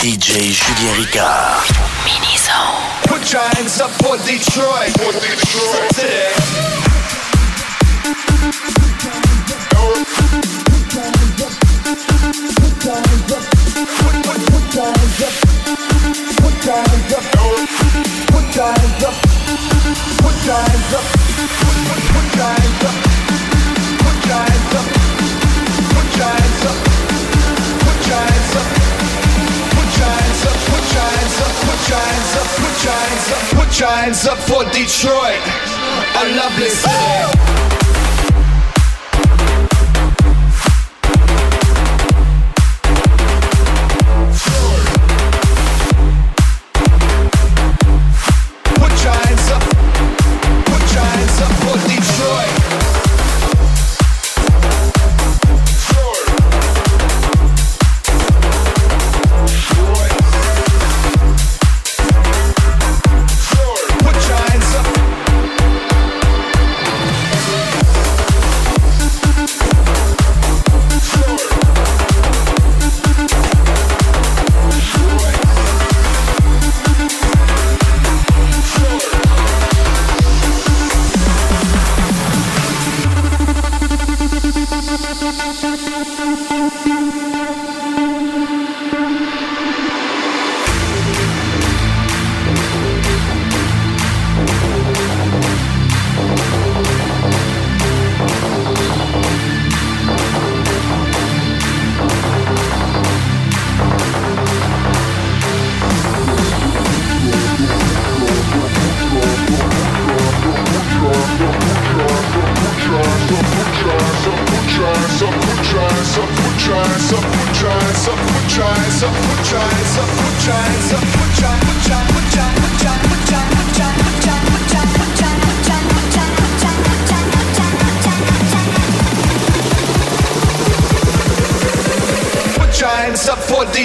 DJ Julien Ricard. Mini Put your hands up for Detroit. Put giants up for Detroit. Today. Giants up for Detroit, a lovely city.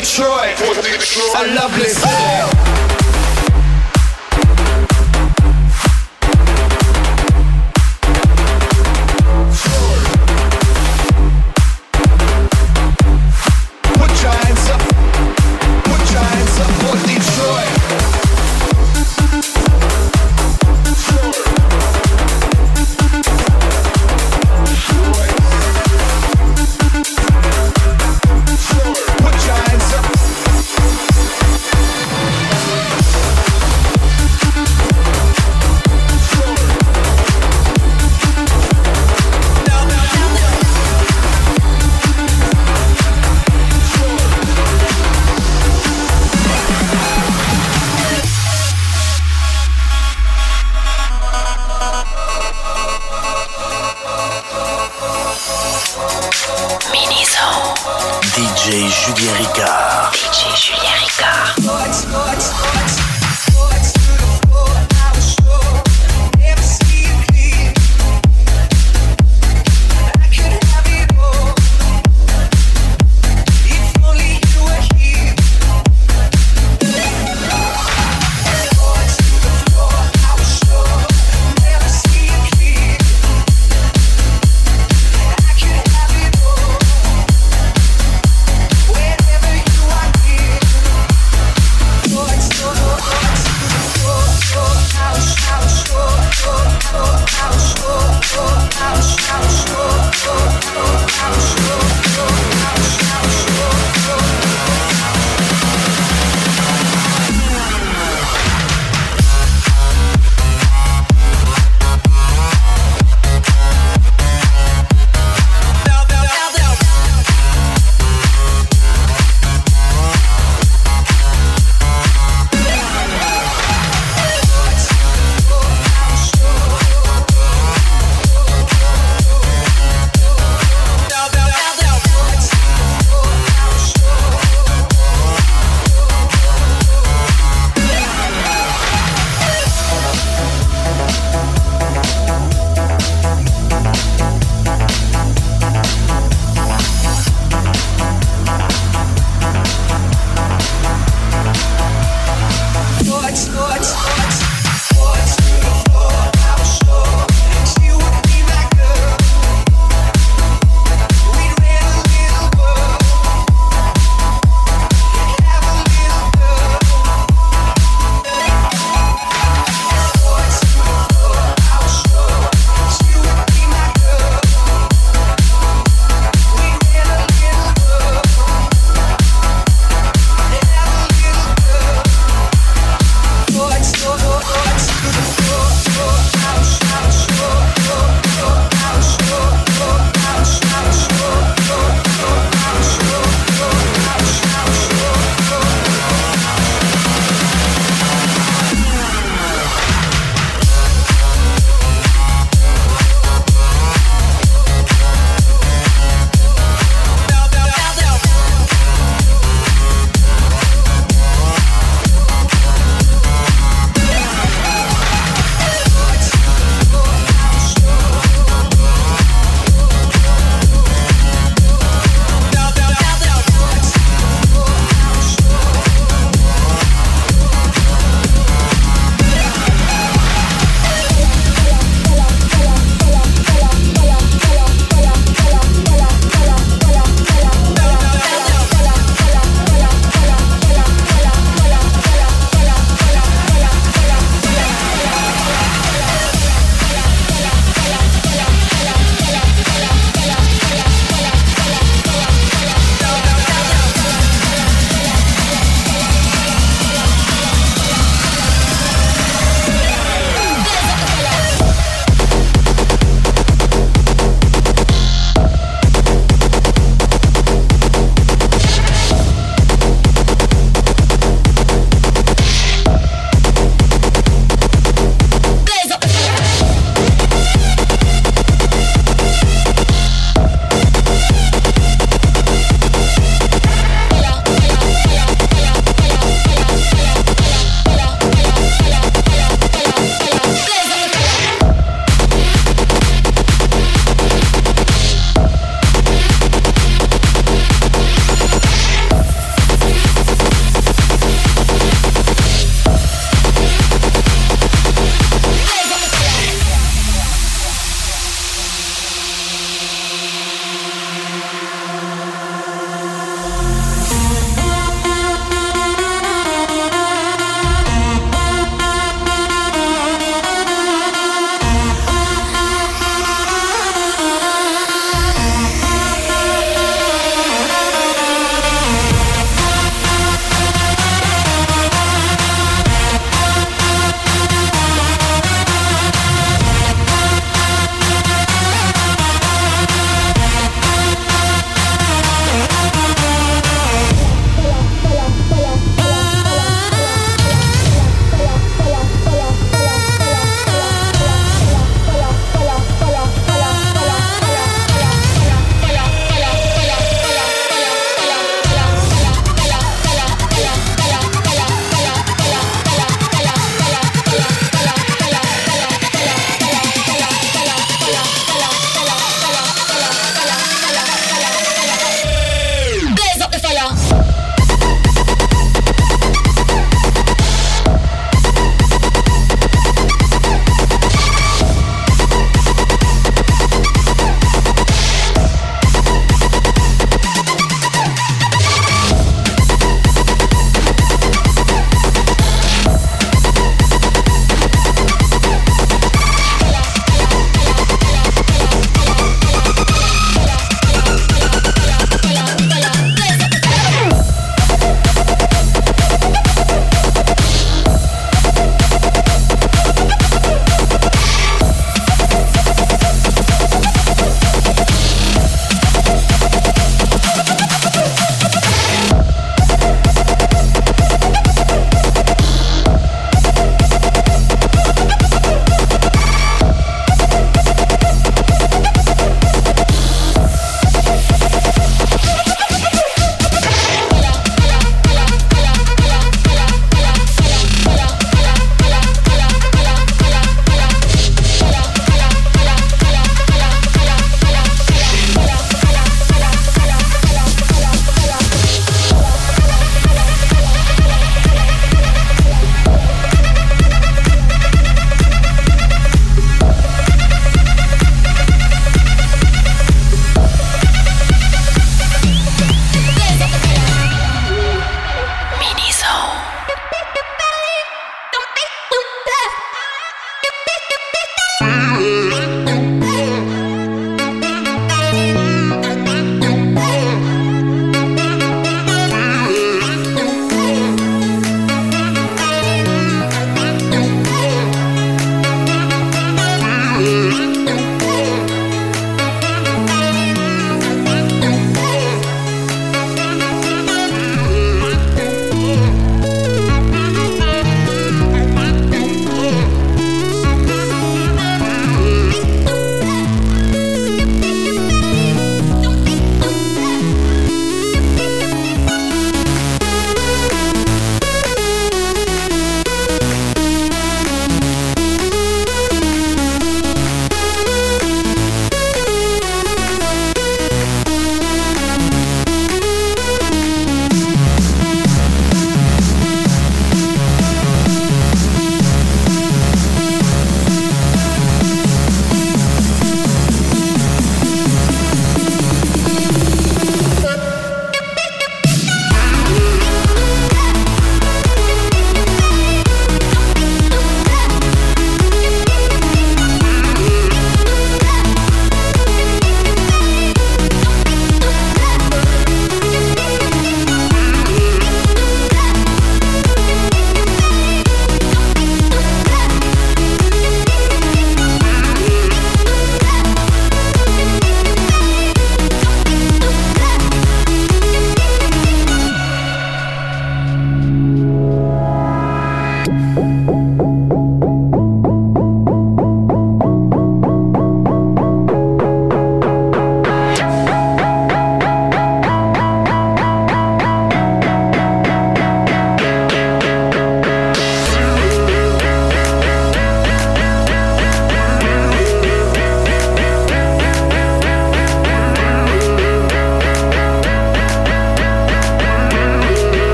Detroit, a lovely city.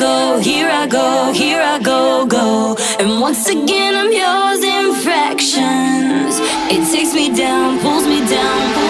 go, here I go, here I go, go. And once again, I'm yours in fractions. It takes me down, pulls me down, pulls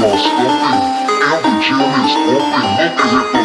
Lost open, and the gym is open. Look at it.